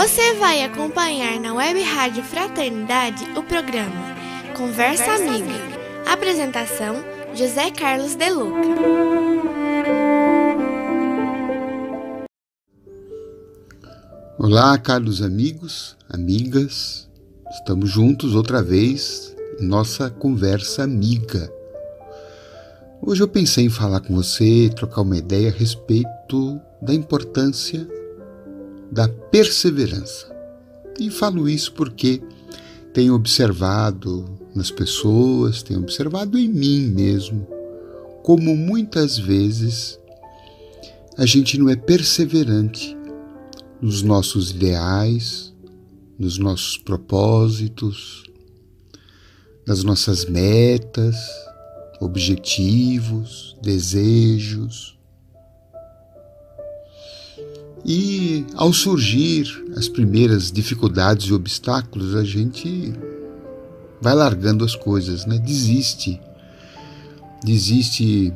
Você vai acompanhar na Web Rádio Fraternidade o programa Conversa, Conversa Amiga. Amiga. Apresentação: José Carlos De Luca. Olá, caros amigos, amigas. Estamos juntos outra vez em nossa conversa amiga. Hoje eu pensei em falar com você, trocar uma ideia a respeito da importância da perseverança. E falo isso porque tenho observado nas pessoas, tenho observado em mim mesmo, como muitas vezes a gente não é perseverante nos nossos ideais, nos nossos propósitos, nas nossas metas, objetivos, desejos. E ao surgir as primeiras dificuldades e obstáculos, a gente vai largando as coisas, né? Desiste. Desiste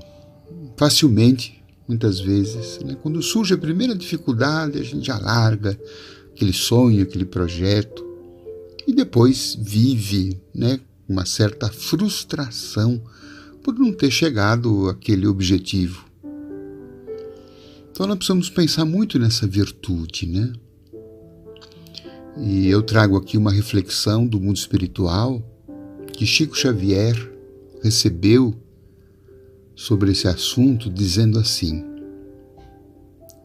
facilmente, muitas vezes. Né? Quando surge a primeira dificuldade, a gente já larga aquele sonho, aquele projeto. E depois vive né, uma certa frustração por não ter chegado àquele objetivo. Então nós precisamos pensar muito nessa virtude, né? E eu trago aqui uma reflexão do mundo espiritual que Chico Xavier recebeu sobre esse assunto, dizendo assim: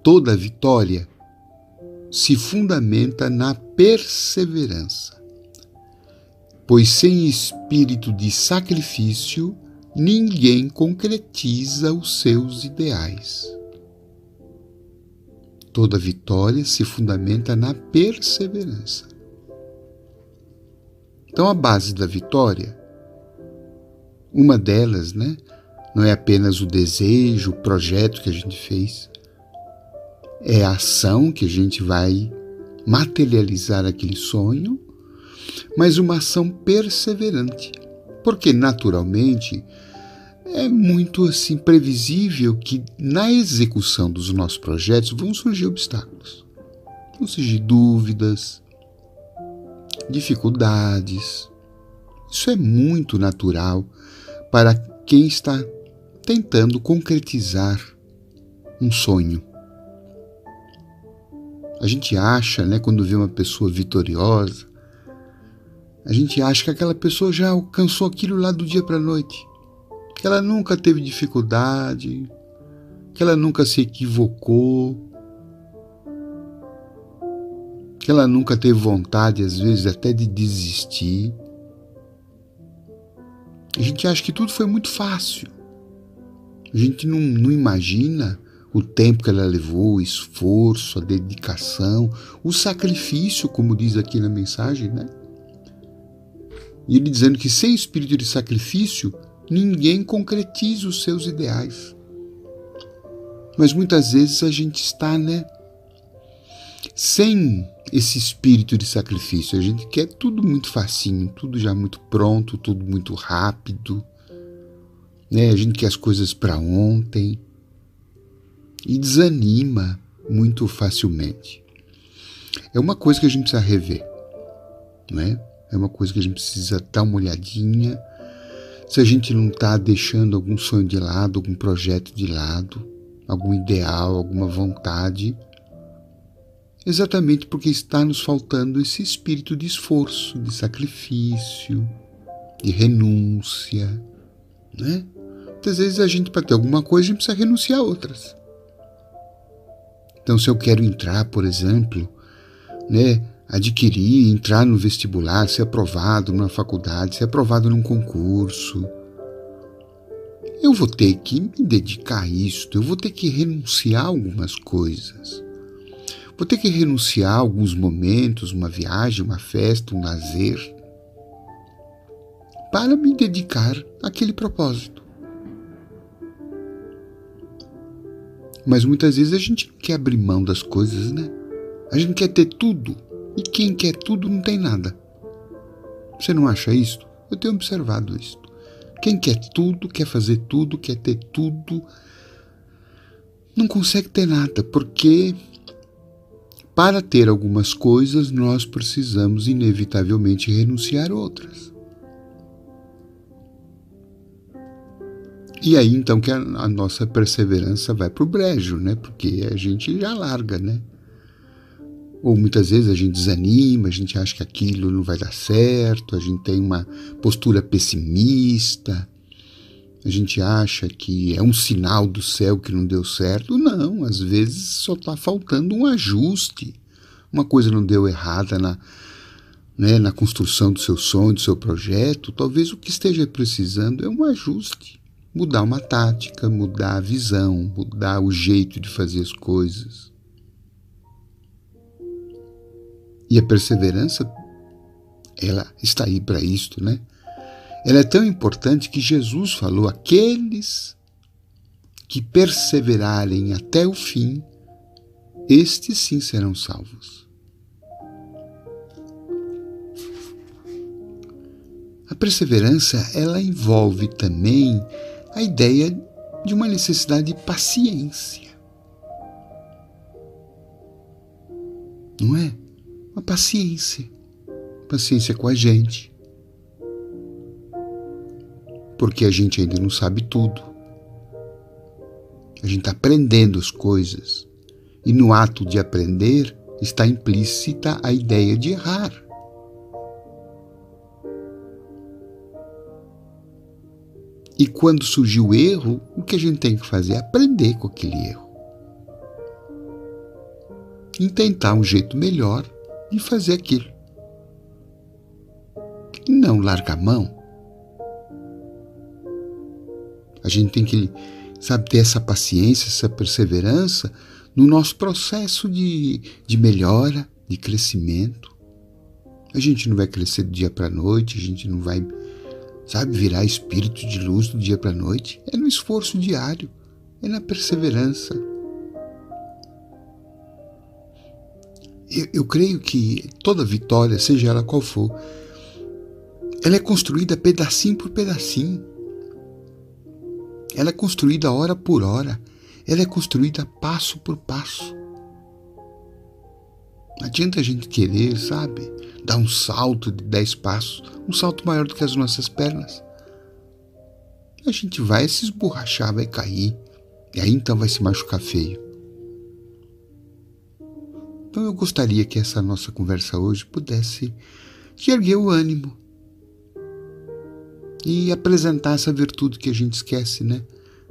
toda vitória se fundamenta na perseverança, pois sem espírito de sacrifício ninguém concretiza os seus ideais. Toda vitória se fundamenta na perseverança. Então, a base da vitória, uma delas, né, não é apenas o desejo, o projeto que a gente fez, é a ação que a gente vai materializar aquele sonho, mas uma ação perseverante. Porque, naturalmente, é muito assim previsível que na execução dos nossos projetos vão surgir obstáculos, vão surgir dúvidas, dificuldades. Isso é muito natural para quem está tentando concretizar um sonho. A gente acha, né, quando vê uma pessoa vitoriosa, a gente acha que aquela pessoa já alcançou aquilo lá do dia para a noite que ela nunca teve dificuldade, que ela nunca se equivocou, que ela nunca teve vontade, às vezes, até de desistir. A gente acha que tudo foi muito fácil. A gente não, não imagina o tempo que ela levou, o esforço, a dedicação, o sacrifício, como diz aqui na mensagem, né? E ele dizendo que sem espírito de sacrifício ninguém concretiza os seus ideais. Mas muitas vezes a gente está, né, sem esse espírito de sacrifício. A gente quer tudo muito facinho, tudo já muito pronto, tudo muito rápido. Né? A gente quer as coisas para ontem e desanima muito facilmente. É uma coisa que a gente precisa rever, não é? É uma coisa que a gente precisa dar uma olhadinha se a gente não está deixando algum sonho de lado, algum projeto de lado, algum ideal, alguma vontade, exatamente porque está nos faltando esse espírito de esforço, de sacrifício, de renúncia, né? Muitas vezes a gente, para ter alguma coisa, a gente precisa renunciar a outras. Então, se eu quero entrar, por exemplo, né, adquirir, entrar no vestibular, ser aprovado numa faculdade, ser aprovado num concurso. Eu vou ter que me dedicar a isto, eu vou ter que renunciar a algumas coisas. Vou ter que renunciar a alguns momentos, uma viagem, uma festa, um lazer, para me dedicar àquele propósito. Mas muitas vezes a gente quer abrir mão das coisas, né? A gente quer ter tudo e quem quer tudo não tem nada. Você não acha isto? Eu tenho observado isto. Quem quer tudo, quer fazer tudo, quer ter tudo, não consegue ter nada, porque para ter algumas coisas, nós precisamos inevitavelmente renunciar outras. E aí então que a, a nossa perseverança vai para o brejo, né? Porque a gente já larga, né? Ou muitas vezes a gente desanima, a gente acha que aquilo não vai dar certo, a gente tem uma postura pessimista, a gente acha que é um sinal do céu que não deu certo. Não, às vezes só está faltando um ajuste. Uma coisa não deu errada na, né, na construção do seu sonho, do seu projeto. Talvez o que esteja precisando é um ajuste. Mudar uma tática, mudar a visão, mudar o jeito de fazer as coisas. E a perseverança, ela está aí para isto, né? Ela é tão importante que Jesus falou: aqueles que perseverarem até o fim, estes sim serão salvos. A perseverança, ela envolve também a ideia de uma necessidade de paciência. Não é? Uma paciência. Paciência com a gente. Porque a gente ainda não sabe tudo. A gente está aprendendo as coisas. E no ato de aprender está implícita a ideia de errar. E quando surgiu o erro, o que a gente tem que fazer é aprender com aquele erro. E tentar um jeito melhor de fazer aquilo. E não larga a mão. A gente tem que, sabe, ter essa paciência, essa perseverança no nosso processo de, de melhora, de crescimento. A gente não vai crescer do dia para a noite, a gente não vai, sabe, virar espírito de luz do dia para a noite. É no esforço diário, é na perseverança. Eu, eu creio que toda vitória, seja ela qual for, ela é construída pedacinho por pedacinho. Ela é construída hora por hora. Ela é construída passo por passo. Não adianta a gente querer, sabe, dar um salto de dez passos, um salto maior do que as nossas pernas. A gente vai se esborrachar, vai cair, e aí então vai se machucar feio. Então eu gostaria que essa nossa conversa hoje pudesse te erguer o ânimo e apresentar essa virtude que a gente esquece, né?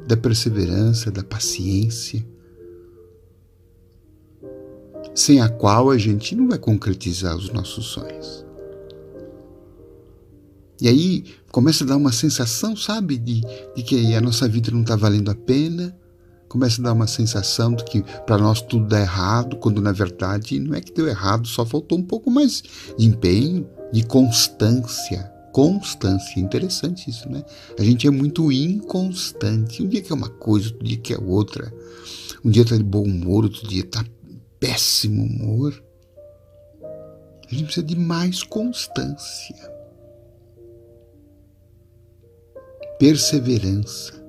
Da perseverança, da paciência, sem a qual a gente não vai concretizar os nossos sonhos. E aí começa a dar uma sensação, sabe, de, de que a nossa vida não está valendo a pena começa a dar uma sensação de que para nós tudo dá errado, quando na verdade não é que deu errado, só faltou um pouco mais de empenho, de constância. Constância, interessante isso, né? A gente é muito inconstante. Um dia que é uma coisa, outro dia que é outra. Um dia está de bom humor, outro dia está péssimo humor. A gente precisa de mais constância, perseverança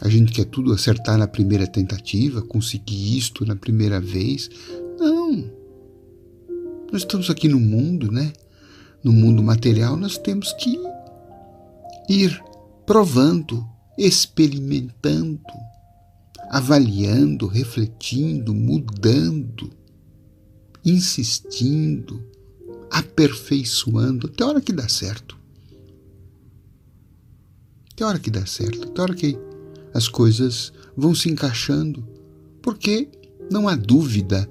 A gente quer tudo acertar na primeira tentativa, conseguir isto na primeira vez. Não. Nós estamos aqui no mundo, né? No mundo material, nós temos que ir provando, experimentando, avaliando, refletindo, mudando, insistindo, aperfeiçoando, até a hora que dá certo. Até a hora que dá certo, até a hora que as coisas vão se encaixando, porque não há dúvida,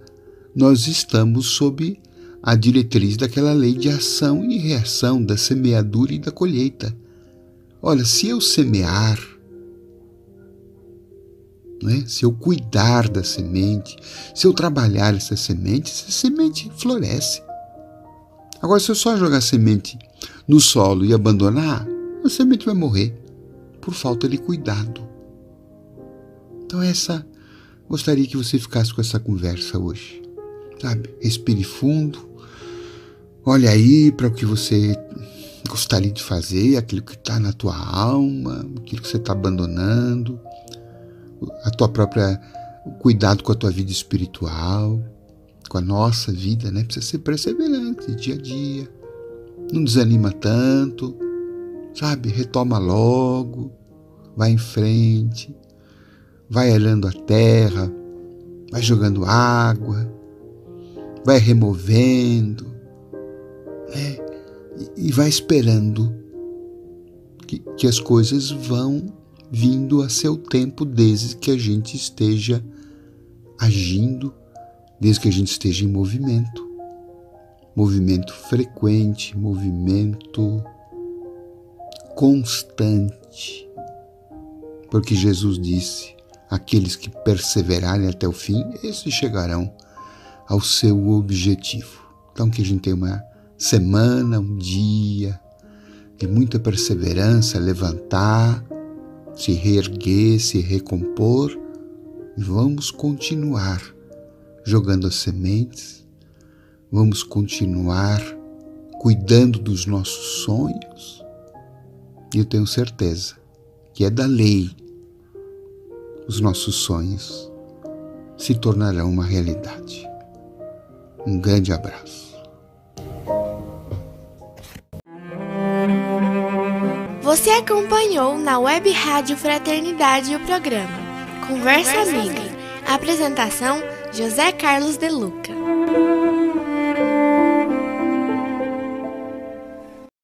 nós estamos sob a diretriz daquela lei de ação e reação, da semeadura e da colheita. Olha, se eu semear, né? se eu cuidar da semente, se eu trabalhar essa semente, essa semente floresce. Agora, se eu só jogar semente no solo e abandonar, a semente vai morrer por falta de cuidado. Então essa gostaria que você ficasse com essa conversa hoje. Sabe? Respire fundo. Olhe aí para o que você gostaria de fazer, aquilo que está na tua alma, aquilo que você está abandonando, a tua própria cuidado com a tua vida espiritual, com a nossa vida, né? Precisa ser perseverante dia a dia. Não desanima tanto, sabe? Retoma logo, vai em frente, vai olhando a terra, vai jogando água, vai removendo, né? E, e vai esperando que, que as coisas vão vindo a seu tempo desde que a gente esteja agindo, desde que a gente esteja em movimento. Movimento frequente, movimento constante. Porque Jesus disse: aqueles que perseverarem até o fim, esses chegarão ao seu objetivo. Então, que a gente tenha uma semana, um dia de muita perseverança, levantar, se reerguer, se recompor e vamos continuar jogando as sementes, vamos continuar cuidando dos nossos sonhos. E eu tenho certeza que é da lei os nossos sonhos se tornarão uma realidade. Um grande abraço. Você acompanhou na Web Rádio Fraternidade o programa Conversa, Conversa Amiga. Amiga. Apresentação: José Carlos De Luca.